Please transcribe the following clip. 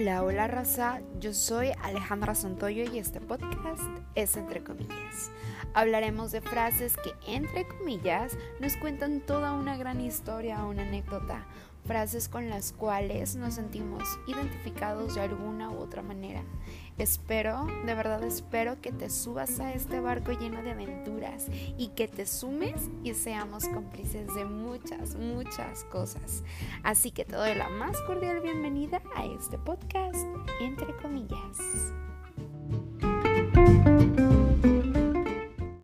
Hola, hola raza, yo soy Alejandra Santoyo y este podcast es entre comillas. Hablaremos de frases que entre comillas nos cuentan toda una gran historia o una anécdota, frases con las cuales nos sentimos identificados de alguna u otra manera. Espero, de verdad espero que te subas a este barco lleno de aventuras y que te sumes y seamos cómplices de muchas, muchas cosas. Así que te doy la más cordial bienvenida a este podcast, entre comillas.